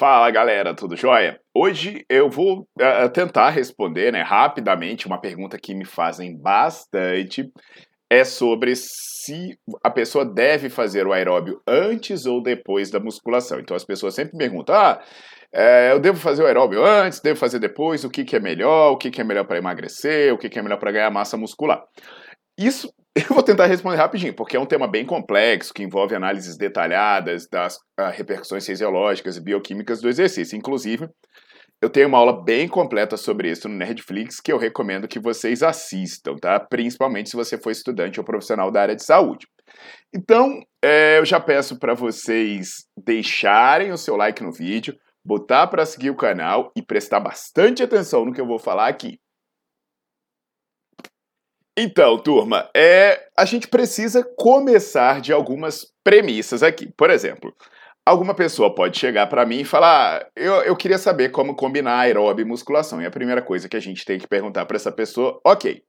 Fala galera, tudo jóia? Hoje eu vou uh, tentar responder né, rapidamente uma pergunta que me fazem bastante. É sobre se a pessoa deve fazer o aeróbio antes ou depois da musculação. Então as pessoas sempre perguntam: ah, é, eu devo fazer o aeróbio antes, devo fazer depois, o que, que é melhor, o que, que é melhor para emagrecer, o que, que é melhor para ganhar massa muscular. Isso eu vou tentar responder rapidinho, porque é um tema bem complexo, que envolve análises detalhadas das uh, repercussões fisiológicas e bioquímicas do exercício. Inclusive, eu tenho uma aula bem completa sobre isso no Netflix que eu recomendo que vocês assistam, tá? Principalmente se você for estudante ou profissional da área de saúde. Então, é, eu já peço para vocês deixarem o seu like no vídeo, botar para seguir o canal e prestar bastante atenção no que eu vou falar aqui. Então, turma, é, a gente precisa começar de algumas premissas aqui. Por exemplo, alguma pessoa pode chegar para mim e falar: ah, eu, eu queria saber como combinar aeróbio e musculação. E a primeira coisa que a gente tem que perguntar para essa pessoa, ok,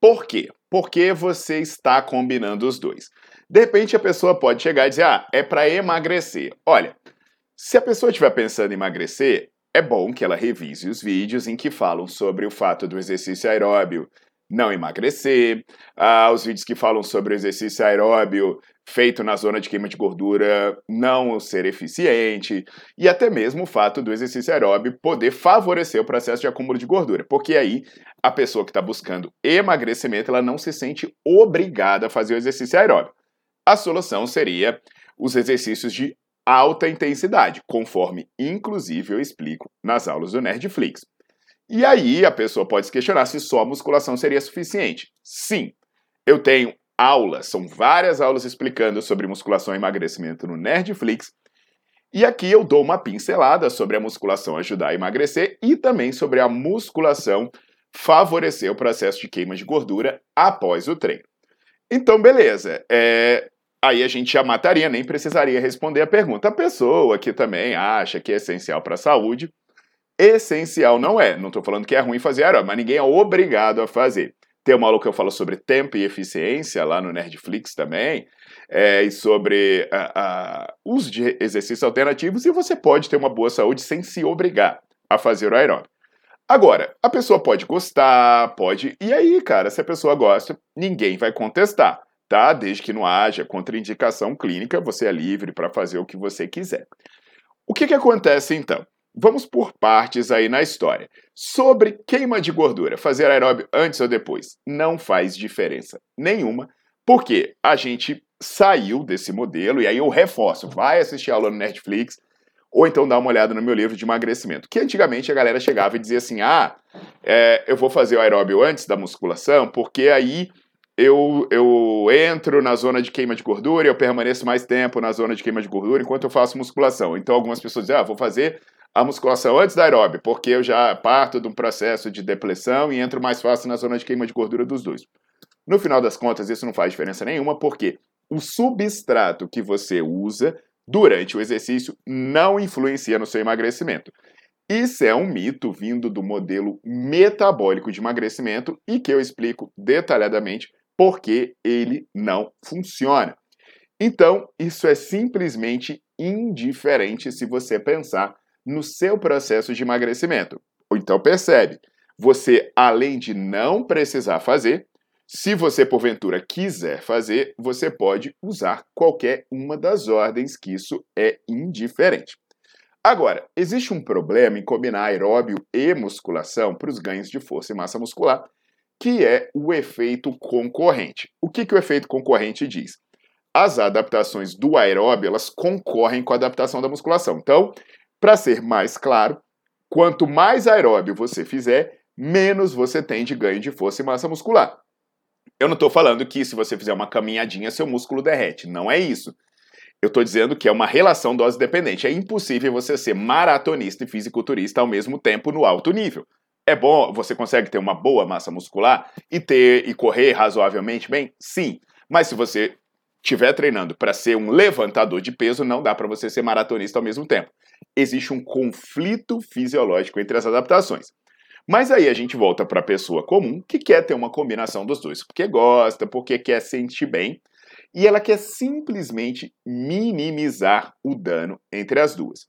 por quê? Por que você está combinando os dois? De repente a pessoa pode chegar e dizer: ah, é para emagrecer. Olha, se a pessoa estiver pensando em emagrecer, é bom que ela revise os vídeos em que falam sobre o fato do exercício aeróbio não emagrecer, ah, os vídeos que falam sobre o exercício aeróbio feito na zona de queima de gordura não ser eficiente, e até mesmo o fato do exercício aeróbio poder favorecer o processo de acúmulo de gordura, porque aí a pessoa que está buscando emagrecimento ela não se sente obrigada a fazer o exercício aeróbio. A solução seria os exercícios de alta intensidade, conforme inclusive eu explico nas aulas do Nerdflix. E aí a pessoa pode se questionar se só a musculação seria suficiente. Sim, eu tenho aulas, são várias aulas explicando sobre musculação e emagrecimento no Nerdflix. E aqui eu dou uma pincelada sobre a musculação ajudar a emagrecer e também sobre a musculação favorecer o processo de queima de gordura após o treino. Então, beleza. É, aí a gente já mataria, nem precisaria responder a pergunta. A pessoa que também acha que é essencial para a saúde essencial não é. Não estou falando que é ruim fazer aeróbico, mas ninguém é obrigado a fazer. Tem uma aula que eu falo sobre tempo e eficiência lá no Nerdflix também, é, e sobre o uso de exercícios alternativos, e você pode ter uma boa saúde sem se obrigar a fazer o aeróbico. Agora, a pessoa pode gostar, pode. E aí, cara, se a pessoa gosta, ninguém vai contestar, tá? Desde que não haja contraindicação clínica, você é livre para fazer o que você quiser. O que, que acontece então? Vamos por partes aí na história. Sobre queima de gordura, fazer aeróbio antes ou depois, não faz diferença nenhuma, porque a gente saiu desse modelo, e aí eu reforço, vai assistir a aula no Netflix, ou então dá uma olhada no meu livro de emagrecimento, que antigamente a galera chegava e dizia assim, ah, é, eu vou fazer o aeróbio antes da musculação, porque aí eu, eu entro na zona de queima de gordura eu permaneço mais tempo na zona de queima de gordura enquanto eu faço musculação. Então algumas pessoas dizem, ah, vou fazer a musculação antes da aeróbio, porque eu já parto de um processo de depressão e entro mais fácil na zona de queima de gordura dos dois. No final das contas, isso não faz diferença nenhuma, porque o substrato que você usa durante o exercício não influencia no seu emagrecimento. Isso é um mito vindo do modelo metabólico de emagrecimento e que eu explico detalhadamente porque ele não funciona. Então, isso é simplesmente indiferente se você pensar no seu processo de emagrecimento. Então percebe, você além de não precisar fazer, se você porventura quiser fazer, você pode usar qualquer uma das ordens, que isso é indiferente. Agora, existe um problema em combinar aeróbio e musculação para os ganhos de força e massa muscular, que é o efeito concorrente. O que, que o efeito concorrente diz? As adaptações do aeróbio elas concorrem com a adaptação da musculação. Então, para ser mais claro, quanto mais aeróbio você fizer, menos você tem de ganho de força e massa muscular. Eu não estou falando que se você fizer uma caminhadinha, seu músculo derrete. Não é isso. Eu estou dizendo que é uma relação dose dependente. É impossível você ser maratonista e fisiculturista ao mesmo tempo no alto nível. É bom, você consegue ter uma boa massa muscular e ter e correr razoavelmente bem? Sim. Mas se você estiver treinando para ser um levantador de peso, não dá para você ser maratonista ao mesmo tempo. Existe um conflito fisiológico entre as adaptações. Mas aí a gente volta para a pessoa comum que quer ter uma combinação dos dois, porque gosta, porque quer sentir bem, e ela quer simplesmente minimizar o dano entre as duas.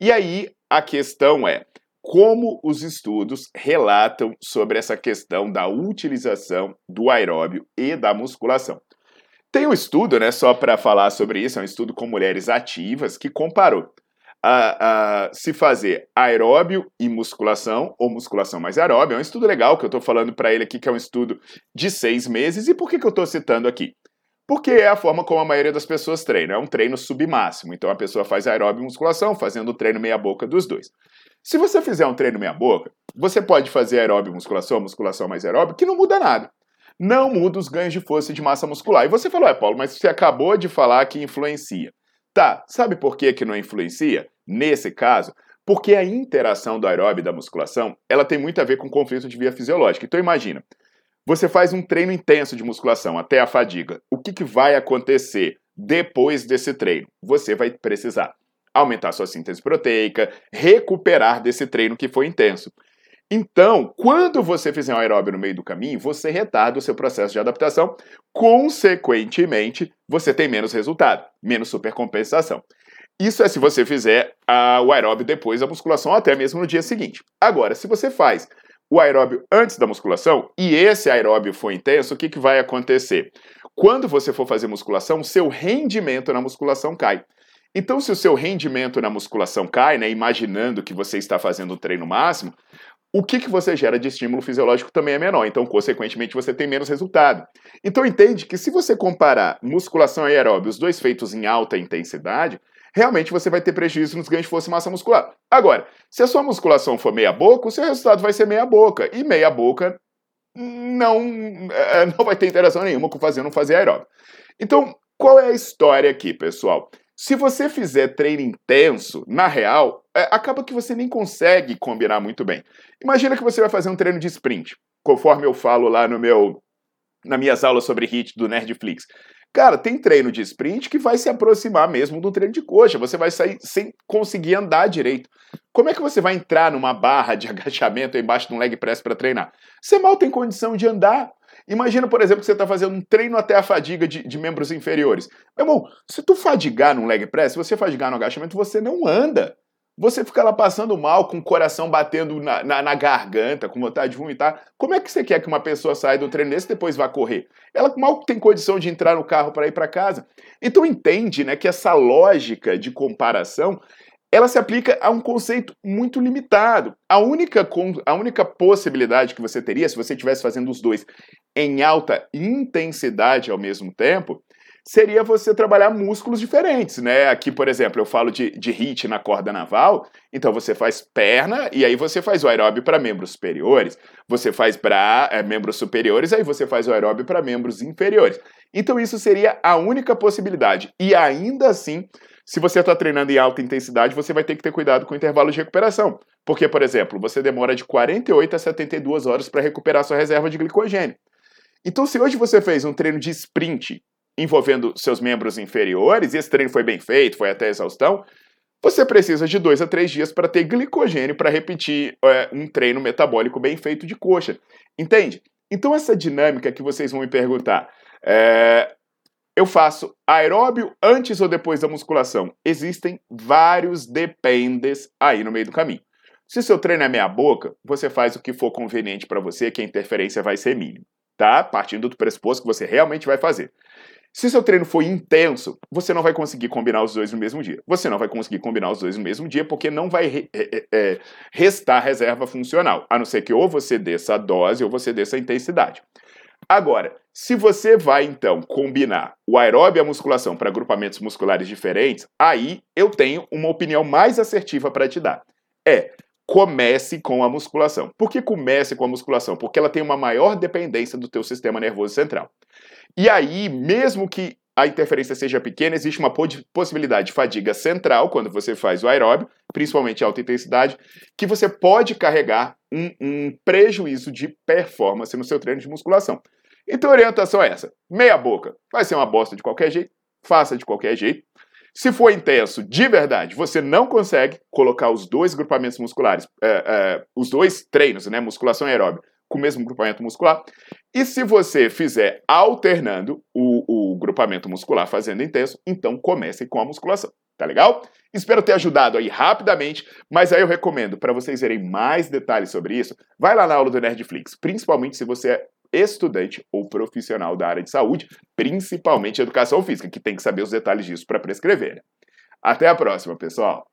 E aí a questão é como os estudos relatam sobre essa questão da utilização do aeróbio e da musculação. Tem um estudo, né, só para falar sobre isso, é um estudo com mulheres ativas que comparou a, a, se fazer aeróbio e musculação, ou musculação mais aeróbio. É um estudo legal que eu estou falando para ele aqui, que é um estudo de seis meses. E por que, que eu estou citando aqui? Porque é a forma como a maioria das pessoas treina. É um treino submáximo. Então a pessoa faz aeróbio e musculação, fazendo o treino meia-boca dos dois. Se você fizer um treino meia-boca, você pode fazer aeróbio e musculação, musculação mais aeróbio, que não muda nada. Não muda os ganhos de força e de massa muscular. E você falou, é, Paulo, mas você acabou de falar que influencia. Tá, sabe por que, que não influencia? Nesse caso, porque a interação do aeróbio e da musculação, ela tem muito a ver com conflito de via fisiológica. Então imagina, você faz um treino intenso de musculação até a fadiga. O que, que vai acontecer depois desse treino? Você vai precisar aumentar sua síntese proteica, recuperar desse treino que foi intenso. Então, quando você fizer um aeróbio no meio do caminho, você retarda o seu processo de adaptação, consequentemente, você tem menos resultado, menos supercompensação. Isso é se você fizer uh, o aeróbio depois da musculação, até mesmo no dia seguinte. Agora, se você faz o aeróbio antes da musculação e esse aeróbio for intenso, o que, que vai acontecer? Quando você for fazer musculação, seu rendimento na musculação cai. Então, se o seu rendimento na musculação cai, né, imaginando que você está fazendo o treino máximo, o que, que você gera de estímulo fisiológico também é menor, então, consequentemente, você tem menos resultado. Então, entende que se você comparar musculação e aeróbio, os dois feitos em alta intensidade, realmente você vai ter prejuízo nos ganhos de força e massa muscular. Agora, se a sua musculação for meia boca, o seu resultado vai ser meia boca, e meia boca não, é, não vai ter interação nenhuma com fazer ou não fazer aeróbio. Então, qual é a história aqui, pessoal? Se você fizer treino intenso, na real, é, acaba que você nem consegue combinar muito bem. Imagina que você vai fazer um treino de sprint, conforme eu falo lá no meu nas minhas aulas sobre HIT do Nerdflix. Cara, tem treino de sprint que vai se aproximar mesmo do treino de coxa. Você vai sair sem conseguir andar direito. Como é que você vai entrar numa barra de agachamento embaixo de um leg press para treinar? Você mal tem condição de andar. Imagina, por exemplo, que você está fazendo um treino até a fadiga de, de, membros inferiores. Meu irmão, se tu fadigar num leg press, se você fadigar no agachamento, você não anda. Você fica lá passando mal, com o coração batendo na, na, na, garganta, com vontade de vomitar. Como é que você quer que uma pessoa saia do treino desse e depois vá correr? Ela mal tem condição de entrar no carro para ir para casa. Então entende né, que essa lógica de comparação ela se aplica a um conceito muito limitado. A única, a única possibilidade que você teria, se você estivesse fazendo os dois em alta intensidade ao mesmo tempo, seria você trabalhar músculos diferentes, né? Aqui, por exemplo, eu falo de, de HIIT na corda naval, então você faz perna e aí você faz o aeróbio para membros superiores, você faz para é, membros superiores, aí você faz o aeróbio para membros inferiores. Então isso seria a única possibilidade. E ainda assim, se você está treinando em alta intensidade, você vai ter que ter cuidado com o intervalo de recuperação. Porque, por exemplo, você demora de 48 a 72 horas para recuperar sua reserva de glicogênio. Então, se hoje você fez um treino de sprint envolvendo seus membros inferiores, e esse treino foi bem feito, foi até exaustão, você precisa de dois a três dias para ter glicogênio para repetir é, um treino metabólico bem feito de coxa. Entende? Então, essa dinâmica que vocês vão me perguntar, é, eu faço aeróbio antes ou depois da musculação? Existem vários dependes aí no meio do caminho. Se seu treino é meia boca, você faz o que for conveniente para você, que a interferência vai ser mínima, tá? Partindo do pressuposto que você realmente vai fazer. Se seu treino for intenso, você não vai conseguir combinar os dois no mesmo dia. Você não vai conseguir combinar os dois no mesmo dia porque não vai re é, restar reserva funcional, a não ser que ou você desça a dose ou você desça a intensidade. Agora, se você vai então combinar o aeróbio e a musculação para agrupamentos musculares diferentes, aí eu tenho uma opinião mais assertiva para te dar. É, comece com a musculação. Por que comece com a musculação? Porque ela tem uma maior dependência do teu sistema nervoso central. E aí, mesmo que a interferência seja pequena, existe uma possibilidade de fadiga central quando você faz o aeróbio, principalmente alta intensidade, que você pode carregar um, um prejuízo de performance no seu treino de musculação. Então a orientação é essa: meia boca. Vai ser uma bosta de qualquer jeito, faça de qualquer jeito. Se for intenso de verdade, você não consegue colocar os dois grupamentos musculares, é, é, os dois treinos, né, musculação e aeróbio, com o mesmo grupamento muscular. E se você fizer alternando o, o grupamento muscular fazendo intenso, então comece com a musculação. Tá legal? Espero ter ajudado aí rapidamente, mas aí eu recomendo para vocês verem mais detalhes sobre isso, vai lá na aula do Nerdflix, principalmente se você é estudante ou profissional da área de saúde, principalmente educação física, que tem que saber os detalhes disso para prescrever. Até a próxima, pessoal!